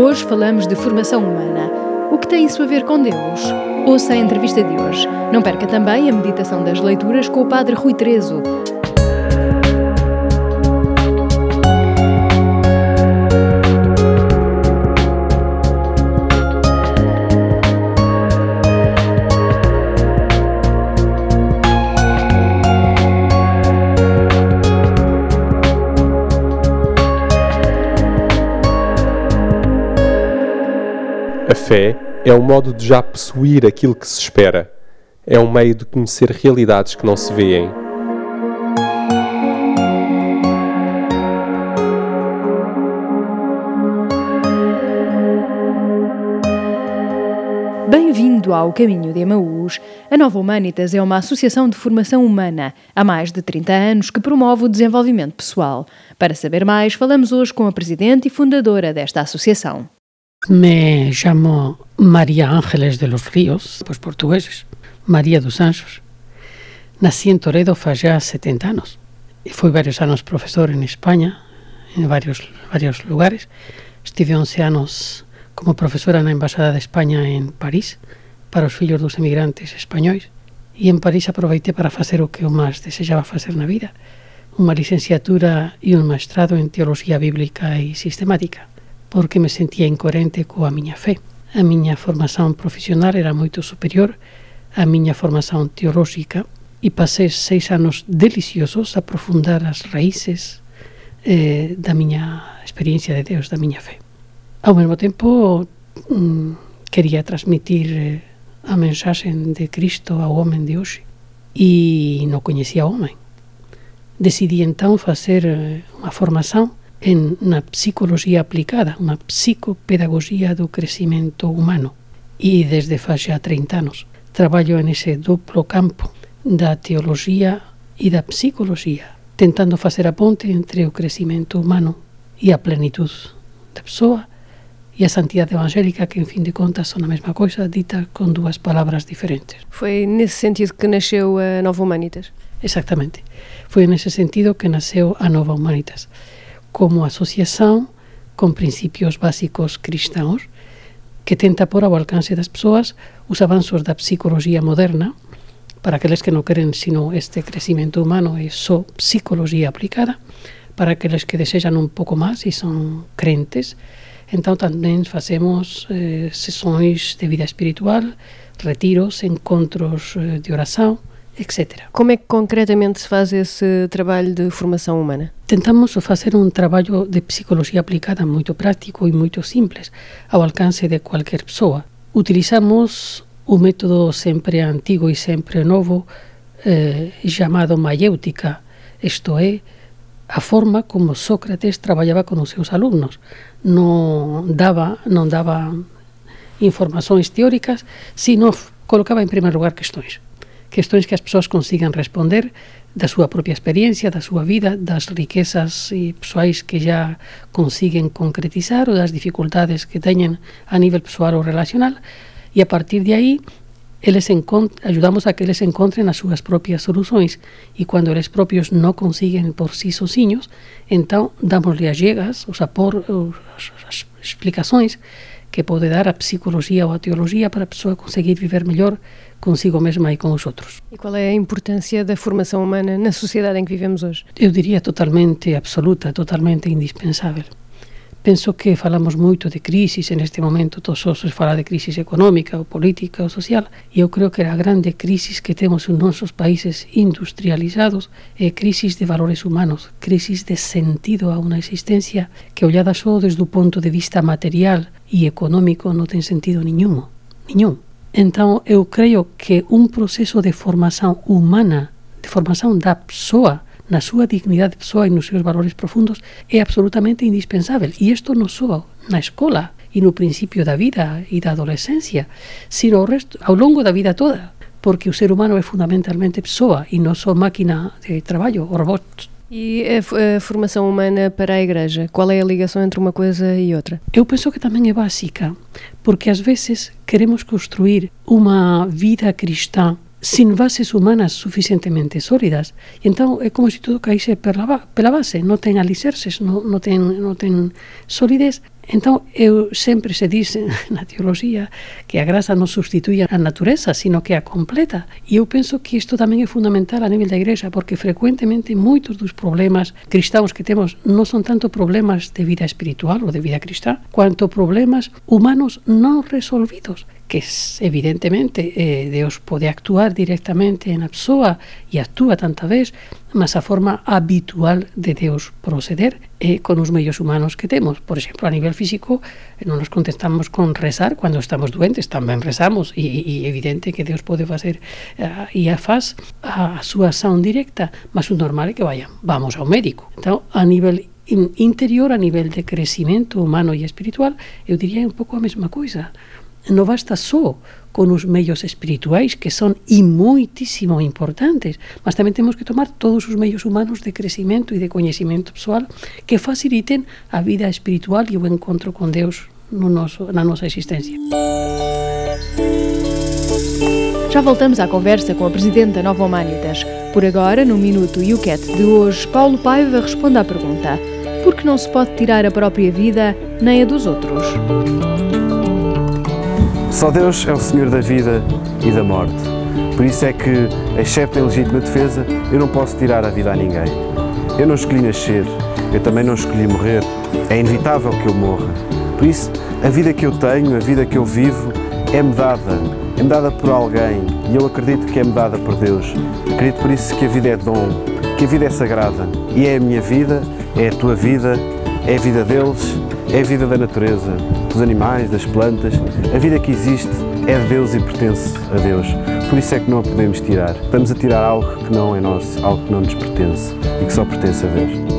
Hoje falamos de formação humana. O que tem isso a ver com Deus? Ouça a entrevista de hoje. Não perca também a meditação das leituras com o Padre Rui Trezo. Fé é um modo de já possuir aquilo que se espera. É um meio de conhecer realidades que não se veem. Bem-vindo ao Caminho de Emaús. A Nova Humanitas é uma associação de formação humana há mais de 30 anos que promove o desenvolvimento pessoal. Para saber mais, falamos hoje com a presidente e fundadora desta associação. Me llamo María Ángeles de los Ríos, pues portugueses, María dos Anjos. Nací en Toledo faz ya 70 anos e fui varios anos profesor en España, en varios, varios lugares. Estive 11 anos como profesora na Embajada de España en París para os fillos dos emigrantes españois e en París aproveitei para facer o que eu máis desexaba facer na vida, unha licenciatura e un maestrado en Teología Bíblica e Sistemática porque me sentía incoherente coa miña fe. A miña formación profesional era moito superior á miña formación teolóxica e pasei seis anos deliciosos a aprofundar as raíces eh, da miña experiencia de Deus, da miña fe. Ao mesmo tempo, mm, quería transmitir eh, a mensaxe de Cristo ao homem de hoxe e non coñecía o homem. Decidí entón facer eh, unha formación en na psicoloxía aplicada, unha psicopedagogía do crecimento humano. E desde fa xa 30 anos traballo en ese duplo campo da teoloxía e da psicoloxía, tentando facer a ponte entre o crecimento humano e a plenitud da persoa e a santidade evangélica que, en fin de contas, son a mesma coisa, dita con dúas palabras diferentes. Foi nesse sentido que nasceu a Nova Humanitas? Exactamente. Foi nese sentido que nasceu a Nova Humanitas como asociación con principios básicos cristãos que tenta pôr ao alcance das persoas os avanzos da psicología moderna. Para aqueles que non queren sino este crecimento humano e só psicología aplicada. Para aqueles que desexan un pouco máis e son crentes entón tamén facemos eh, sessões de vida espiritual retiros, encontros eh, de oração etc. Como é que concretamente se faz esse trabalho de formação humana? Tentamos facer un traballo de psicoloxía aplicada moito práctico e moito simples, ao alcance de cualquier persoa. Utilizamos o método sempre antigo e sempre novo eh, chamado maiéutica, isto é, a forma como Sócrates traballaba con os seus alumnos. Non daba, non daba informações teóricas, sino colocaba en primeiro lugar questões questões que as persoas consigan responder da súa propia experiencia, da súa vida, das riquezas persoais que já consiguen concretizar ou das dificultades que teñen a nivel persoal ou relacional. E a partir de aí eles ajudamos a que eles encontren as súas propias soluções. E quando eles propios non consiguen por si sozinhos, então damosle as llegas, os apor, os, as explicações que pode dar a psicoloxía ou a teoloxía para a persoa conseguir viver mellor consigo mesma e com os outros. E qual é a importância da formação humana na sociedade em que vivemos hoje? Eu diria totalmente absoluta, totalmente indispensável. Penso que falamos moito de crisis en este momento, todos os fala de crisis económica ou política ou social, e eu creo que a grande crisis que temos en nosos países industrializados é crisis de valores humanos, crisis de sentido a unha existencia que ollada só desde o ponto de vista material e económico non ten sentido niñumo, niñún. Entón, eu creo que un proceso de formación humana, de formación da persoa, na súa dignidade de persoa e nos seus valores profundos é absolutamente indispensável. E isto non só na escola e no principio da vida e da adolescencia, sino ao, resto, ao longo da vida toda, porque o ser humano é fundamentalmente persoa e non só máquina de traballo, o robot. E a, a formação humana para a Igreja, qual é a ligação entre uma coisa e outra? Eu penso que também é básica, porque às vezes queremos construir uma vida cristã sin bases humanas suficientemente sólidas. E entón é como se todo caíse pela base, non ten alicerces, non, non, ten, non ten solidez Então, eu sempre se diz na teologia que a graça não substitui a natureza, sino que a completa. E eu penso que isto também é fundamental a nível da igreja, porque frequentemente muitos dos problemas cristãos que temos não são tanto problemas de vida espiritual ou de vida cristã, quanto problemas humanos não resolvidos que evidentemente eh, Deus pode actuar directamente na pessoa e actúa tanta vez, mas a forma habitual de Deus proceder é con os medios humanos que temos. Por exemplo, a nivel físico, non nos contestamos con rezar cando estamos doentes, tamén rezamos, e, e evidente que Deus pode facer uh, e a faz a, súa ação directa, mas o normal que vaya, vamos ao médico. Então, a nivel interior, a nivel de crecimento humano e espiritual, eu diría un pouco a mesma coisa non basta só con os medios espirituais que son e moitísimo importantes, mas tamén temos que tomar todos os medios humanos de crecimento e de coñecimento pessoal que faciliten a vida espiritual e o encontro con Deus no na nosa existencia. Já voltamos à conversa com a Presidente da Nova Humanitas. Por agora, no Minuto e o Cat de hoje, Paulo Paiva responde à pergunta: por que não se pode tirar a própria vida nem a dos outros? Só Deus é o Senhor da vida e da morte. Por isso é que, excepto em legítima defesa, eu não posso tirar a vida a ninguém. Eu não escolhi nascer, eu também não escolhi morrer. É inevitável que eu morra. Por isso, a vida que eu tenho, a vida que eu vivo, é-me dada. É-me dada por alguém e eu acredito que é-me dada por Deus. Acredito por isso que a vida é dom, que a vida é sagrada. E é a minha vida, é a tua vida, é a vida deles, é a vida da natureza, dos animais, das plantas. A vida que existe é de Deus e pertence a Deus. Por isso é que não a podemos tirar. Estamos a tirar algo que não é nosso, algo que não nos pertence e que só pertence a Deus.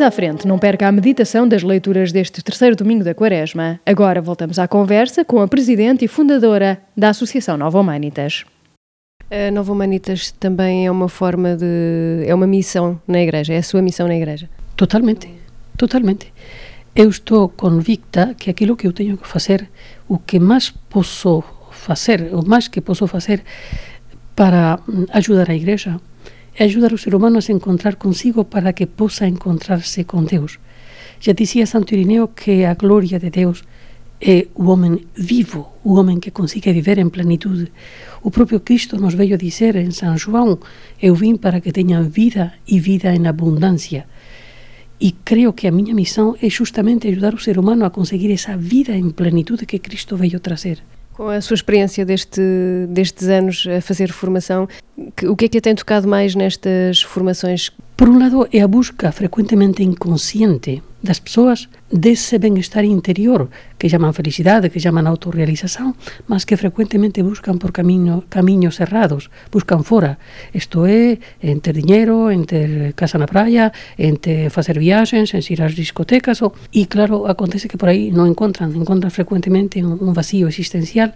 Mais à frente, não perca a meditação das leituras deste terceiro domingo da Quaresma. Agora voltamos à conversa com a presidente e fundadora da Associação Nova Humanitas. A Nova Humanitas também é uma forma de. é uma missão na Igreja, é a sua missão na Igreja. Totalmente, totalmente. Eu estou convicta que aquilo que eu tenho que fazer, o que mais posso fazer, o mais que posso fazer para ajudar a Igreja, é ajudar o ser humano a se encontrar consigo para que possa encontrar-se com Deus. Já dizia Santo Irineu que a glória de Deus é o homem vivo, o homem que consiga viver em plenitude. O próprio Cristo nos veio dizer em São João: Eu vim para que tenham vida e vida em abundância. E creio que a minha missão é justamente ajudar o ser humano a conseguir essa vida em plenitude que Cristo veio trazer. Com a sua experiência deste, destes anos a fazer formação, que, o que é que a tem tocado mais nestas formações? Por um lado, é a busca frequentemente inconsciente das pessoas desse bem-estar interior que chamam felicidade, que chamam autorrealização, mas que frequentemente buscam por caminho, caminhos errados, buscam fora. Isto é, em ter dinheiro, em ter casa na praia, em ter, fazer viagens, em ir às discotecas. Ou, e, claro, acontece que por aí não encontram, encontram frequentemente um, um vazio existencial.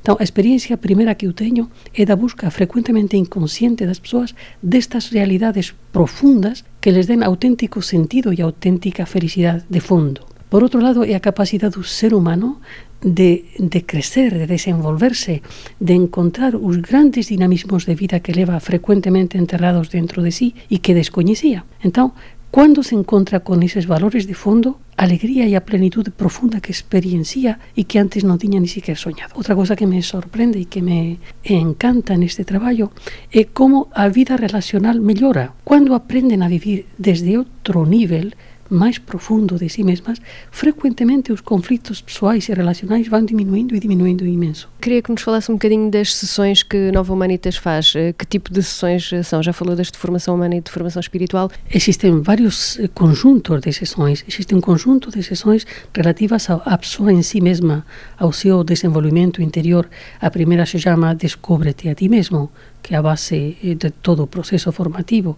Então, a experiência primeira que eu tenho é da busca frequentemente inconsciente das pessoas destas realidades profundas que les den auténtico sentido e auténtica felicidade de fondo. Por outro lado, é a capacidade do ser humano de, de crecer, de desenvolverse, de encontrar os grandes dinamismos de vida que leva frecuentemente enterrados dentro de si e que descoñecía. Então, Quando se encontra con eses valores de fondo, a alegría e a plenitude profunda que experiencia e que antes non tiña ni siquiera soñado. Outra cosa que me sorprende e que me encanta neste traballo é como a vida relacional mellora. Cando aprenden a vivir desde outro nivel, mais profundo de si mesmas, frequentemente os conflitos pessoais e relacionais vão diminuindo e diminuindo imenso. Queria que nos falasse um bocadinho das sessões que Nova Humanitas faz. Eh, que tipo de sessões são? Já falou das de formação humana e de formação espiritual? Existem vários eh, conjuntos de sessões. Existe um conjunto de sessões relativas à pessoa em si mesma, ao seu desenvolvimento interior. A primeira se chama Descobre-te a ti mesmo, que é a base eh, de todo o proceso formativo.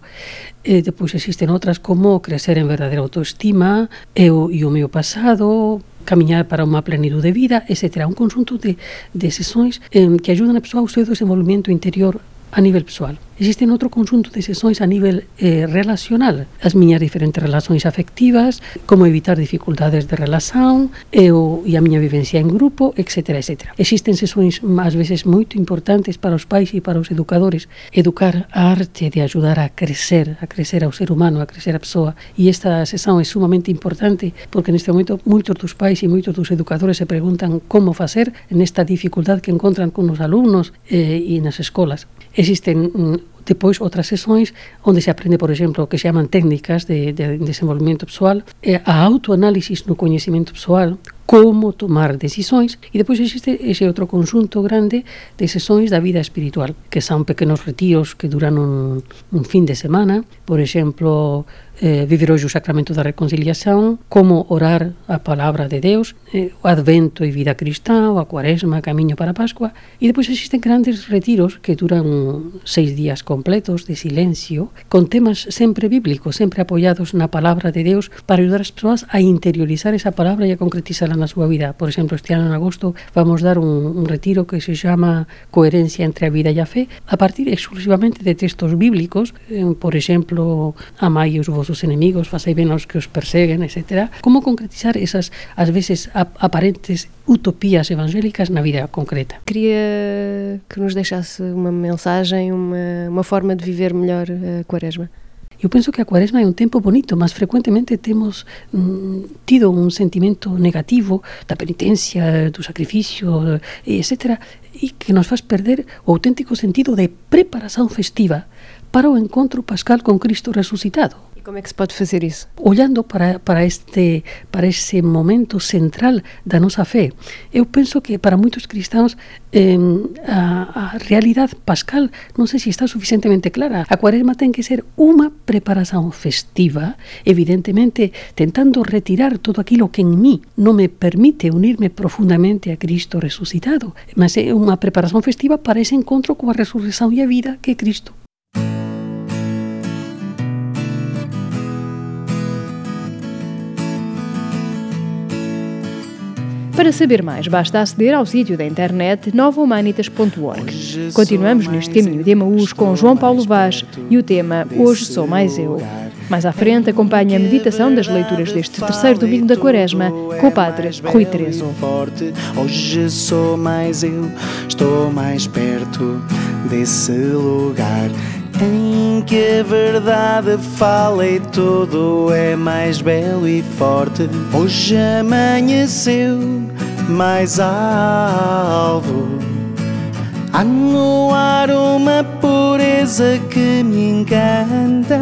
Eh, e depois existen outras como crecer en verdadeira autoestima, eu e o meu pasado, camiñar para unha plenitude de vida, etc. Un conjunto de, de sesións eh, que ajudan a persoa ao seu desenvolvimento interior a nível pessoal. Existem outro conjunto de sessões a nível eh, relacional, as minhas diferentes relações afectivas, como evitar dificuldades de relação, eu e a minha vivência em grupo, etc, etc. Existem sessões às vezes muito importantes para os pais e para os educadores, educar a arte de ajudar a crescer, a crescer ao ser humano, a crescer a pessoa. E esta sessão é sumamente importante porque neste momento muitos dos pais e muitos dos educadores se perguntam como fazer nesta dificuldade que encontram com os alunos eh, e nas escolas. Existen mm, depois outras sessões onde se aprende, por exemplo, o que se chamam técnicas de, de desenvolvimento pessoal, a autoanálise no conhecimento pessoal, como tomar decisões e depois existe ese outro conjunto grande de sessões da vida espiritual, que são pequenos retiros que duran un, fin de semana, por exemplo, eh, viver hoxe o sacramento da reconciliación, como orar a palabra de Deus, eh, o advento e vida cristã, a cuaresma, camiño para a Pascua, e depois existen grandes retiros que duran seis días completos de silencio, con temas sempre bíblicos, sempre apoiados na palabra de Deus, para ajudar as persoas a interiorizar esa palabra e a concretizarla na súa vida. Por exemplo, este ano en agosto vamos dar un, un retiro que se chama Coherencia entre a vida e a fe, a partir exclusivamente de textos bíblicos, eh, por exemplo, amai os vosos vosos enemigos, facei ben aos que os perseguen, etc. Como concretizar esas, ás veces, aparentes utopías evangélicas na vida concreta. Queria que nos deixasse uma mensagem, uma, uma forma de viver melhor a quaresma. Eu penso que a quaresma é um tempo bonito, mas frequentemente temos mm, tido um sentimento negativo da penitência, do sacrifício, etc., e que nos faz perder o auténtico sentido de preparação festiva para o encontro pascal com Cristo ressuscitado. E como é que se pode fazer isso? Olhando para, para, este, para esse momento central da nossa fé, eu penso que para muitos cristãos eh, a, a realidade pascal não sei se está suficientemente clara. A quaresma tem que ser uma preparação festiva, evidentemente tentando retirar todo aquilo que em mim não me permite unir-me profundamente a Cristo ressuscitado, mas é uma preparação festiva para esse encontro com a ressurreição e a vida que Cristo. Para saber mais, basta aceder ao sítio da internet novahumanitas.org. Continuamos neste caminho de Emaús com João Paulo Vaz e o tema Hoje Sou Mais Eu. Mais à frente, acompanhe a meditação das leituras deste terceiro domingo da Quaresma com o Padre Rui Terezo. Hoje sou mais eu, estou mais perto desse lugar em que a verdade fala e tudo é mais belo e forte. Hoje amanheceu mais alvo. Há no ar uma pureza que me encanta,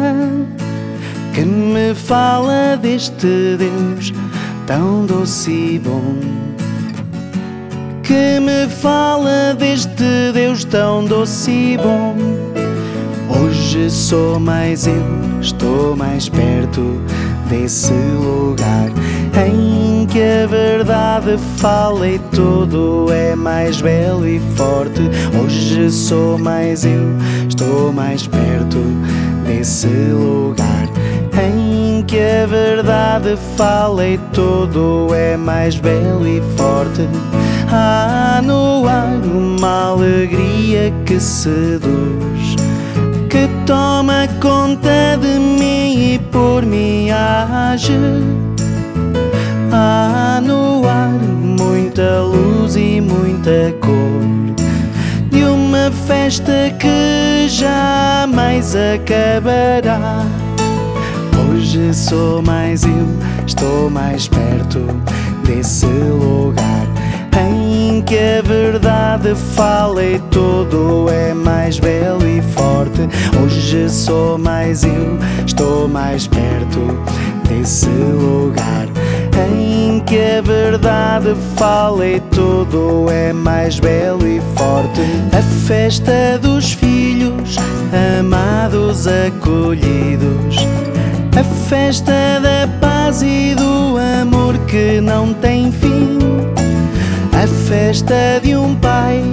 que me fala deste Deus tão doce e bom. Que me fala deste Deus tão doce e bom. Hoje sou mais eu, estou mais perto desse lugar em que a verdade fala e tudo é mais belo e forte. Hoje sou mais eu, estou mais perto desse lugar em que a verdade fala e tudo é mais belo e forte. Há no ar uma alegria que seduz toma conta de mim e por mim age. Há no ar muita luz e muita cor de uma festa que jamais acabará. Hoje sou mais eu, estou mais perto desse lugar em que a verdade fala e tudo é mais belo e forte. Hoje sou mais eu, estou mais perto desse lugar em que a verdade fala e tudo é mais belo e forte. A festa dos filhos amados acolhidos. A festa da paz e do amor que não tem fim a festa de um pai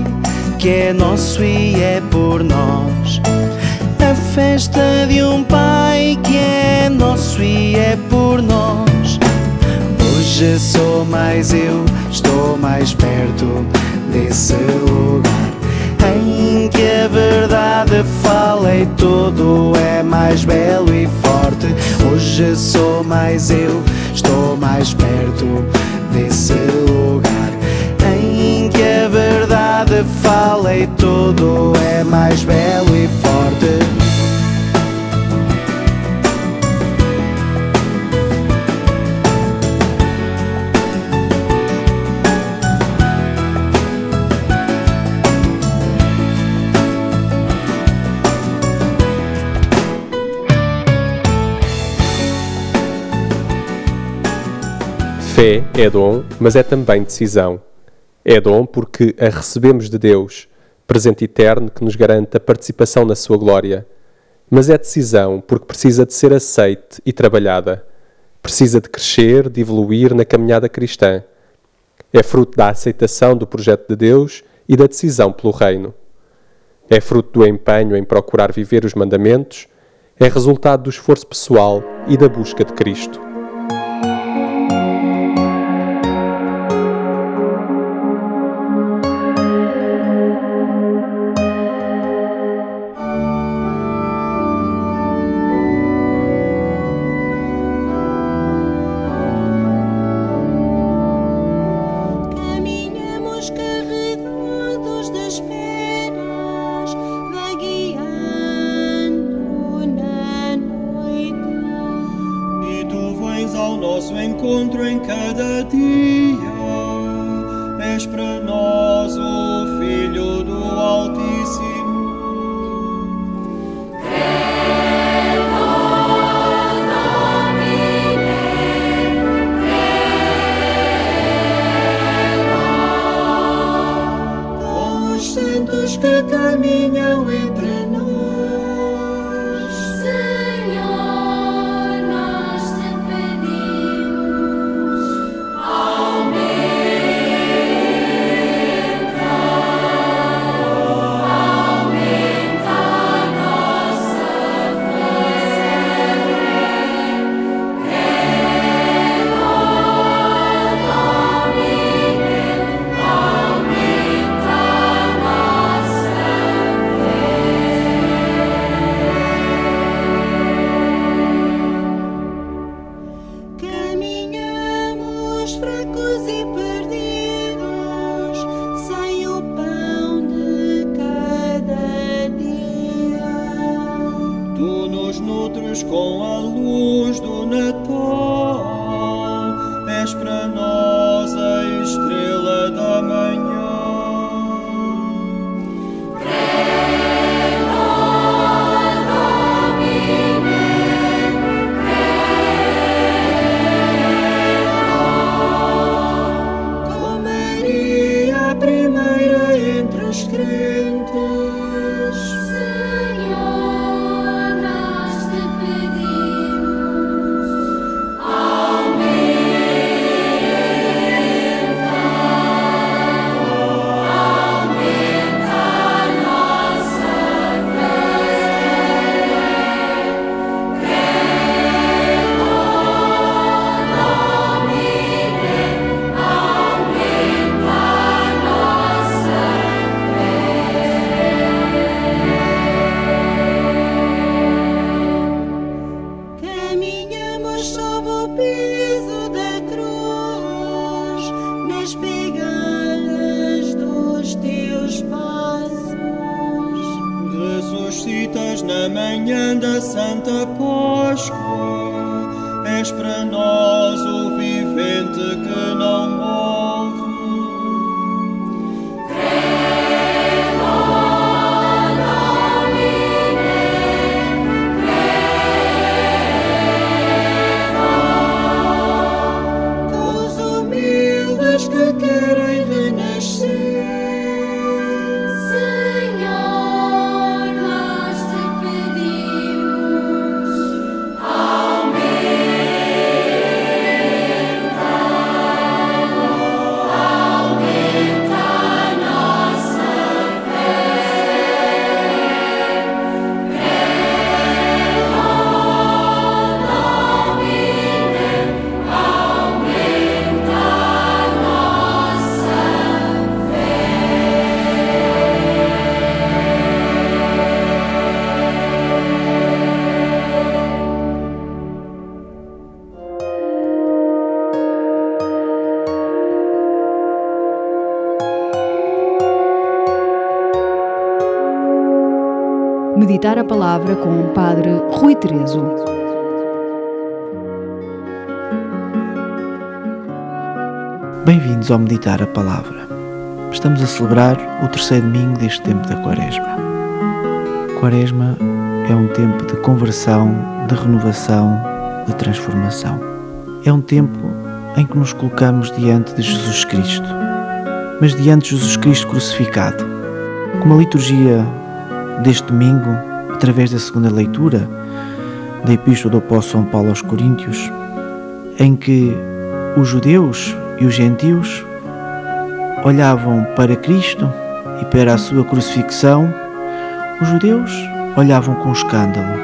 que é nosso e é por nós. A festa de um pai que é nosso e é por nós. Hoje sou mais eu, estou mais perto desse lugar em que a verdade fala e tudo é mais belo e forte. Hoje sou mais eu, estou mais perto desse lugar verdade fala e tudo é mais belo e forte. Fé é dom, mas é também decisão. É dom porque a recebemos de Deus, presente eterno que nos garante a participação na sua glória. Mas é decisão porque precisa de ser aceite e trabalhada. Precisa de crescer, de evoluir na caminhada cristã. É fruto da aceitação do projeto de Deus e da decisão pelo reino. É fruto do empenho em procurar viver os mandamentos. É resultado do esforço pessoal e da busca de Cristo. Nosso encontro em cada dia. Ressuscitas na manhã da Santa Páscoa. És para nós o vivente que não morre. Meditar a Palavra com o Padre Rui Terezo. Bem-vindos ao Meditar a Palavra. Estamos a celebrar o terceiro domingo deste tempo da Quaresma. Quaresma é um tempo de conversão, de renovação, de transformação. É um tempo em que nos colocamos diante de Jesus Cristo, mas diante de Jesus Cristo crucificado. Como a liturgia deste domingo, através da segunda leitura da Epístola do Apóstolo São Paulo aos Coríntios, em que os judeus e os gentios olhavam para Cristo e para a sua crucifixão, os judeus olhavam com escândalo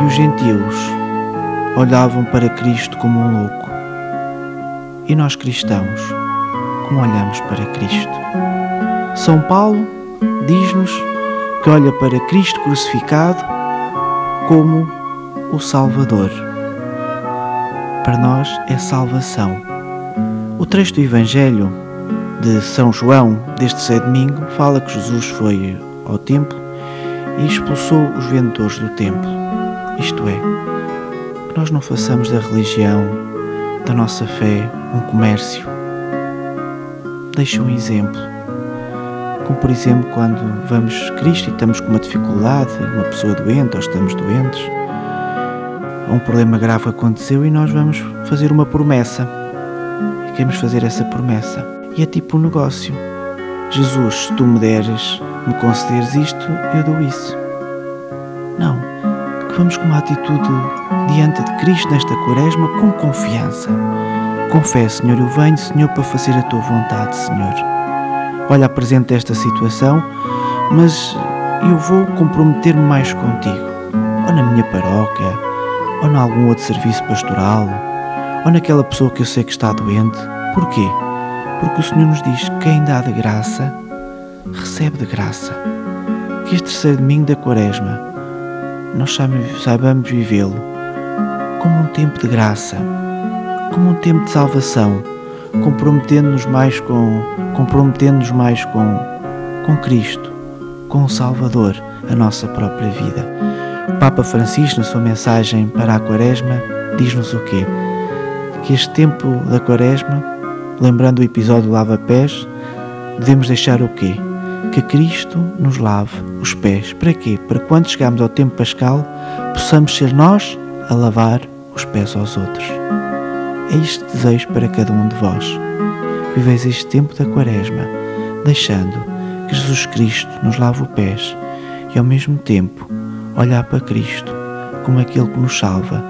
e os gentios olhavam para Cristo como um louco. E nós cristãos, como olhamos para Cristo? São Paulo diz-nos que olha para Cristo crucificado como o Salvador. Para nós é salvação. O trecho do Evangelho de São João deste terceiro domingo fala que Jesus foi ao templo e expulsou os vendedores do templo. Isto é, que nós não façamos da religião, da nossa fé, um comércio. Deixe um exemplo. Como por exemplo quando vamos a Cristo e estamos com uma dificuldade, uma pessoa doente ou estamos doentes, um problema grave aconteceu e nós vamos fazer uma promessa. E queremos fazer essa promessa. E é tipo um negócio. Jesus, se tu me deres, me concederes isto, eu dou isso. Não. Que vamos com uma atitude diante de Cristo nesta quaresma com confiança. Com fé, Senhor, eu venho, Senhor, para fazer a tua vontade, Senhor. Olha, apresento esta situação, mas eu vou comprometer-me mais contigo. Ou na minha paróquia, ou em algum outro serviço pastoral, ou naquela pessoa que eu sei que está doente. Porquê? Porque o Senhor nos diz: quem dá de graça, recebe de graça. Que este terceiro domingo da Quaresma nós saibamos vivê-lo como um tempo de graça, como um tempo de salvação, comprometendo-nos mais com comprometendo-nos mais com com Cristo, com o Salvador, a nossa própria vida. O Papa Francisco, na sua mensagem para a Quaresma, diz-nos o quê? Que este tempo da Quaresma, lembrando o episódio do lava-pés, devemos deixar o quê? Que Cristo nos lave os pés. Para quê? Para quando chegarmos ao tempo pascal, possamos ser nós a lavar os pés aos outros. É este desejo para cada um de vós. Viveis este tempo da Quaresma, deixando que Jesus Cristo nos lave os pés e ao mesmo tempo olhar para Cristo como aquele que nos salva,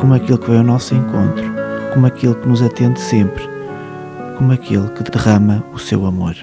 como aquele que veio ao nosso encontro, como aquele que nos atende sempre, como aquele que derrama o seu amor.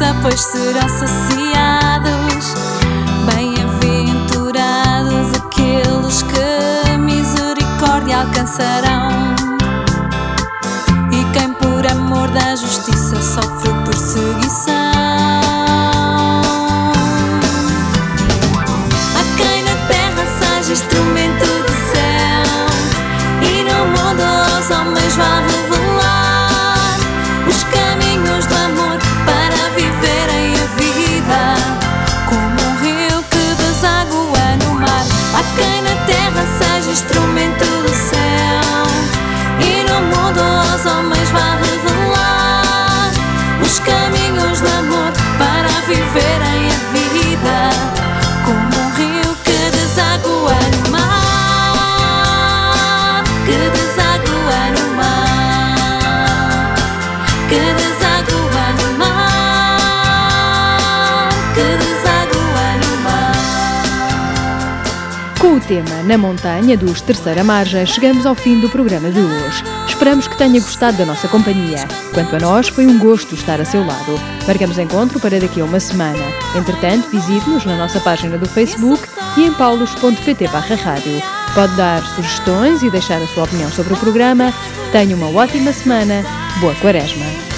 Justiça, pois serão saciados. Bem-aventurados aqueles que misericórdia alcançarão. E quem por amor da justiça sofre perseguição. Para tema Na Montanha dos Terceira Margem, chegamos ao fim do programa de hoje. Esperamos que tenha gostado da nossa companhia. Quanto a nós, foi um gosto estar a seu lado. Marcamos encontro para daqui a uma semana. Entretanto, visite-nos na nossa página do Facebook e em paulos.pt rádio. Pode dar sugestões e deixar a sua opinião sobre o programa. Tenha uma ótima semana. Boa Quaresma!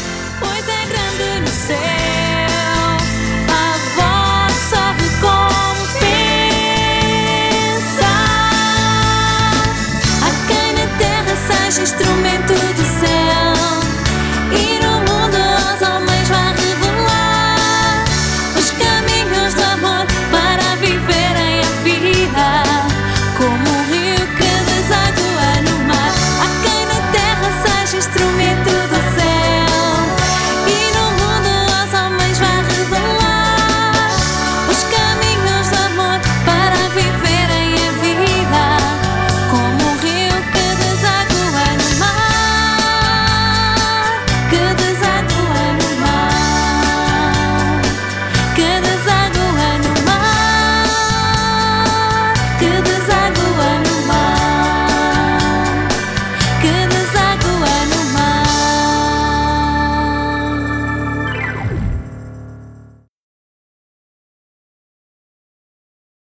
instrumento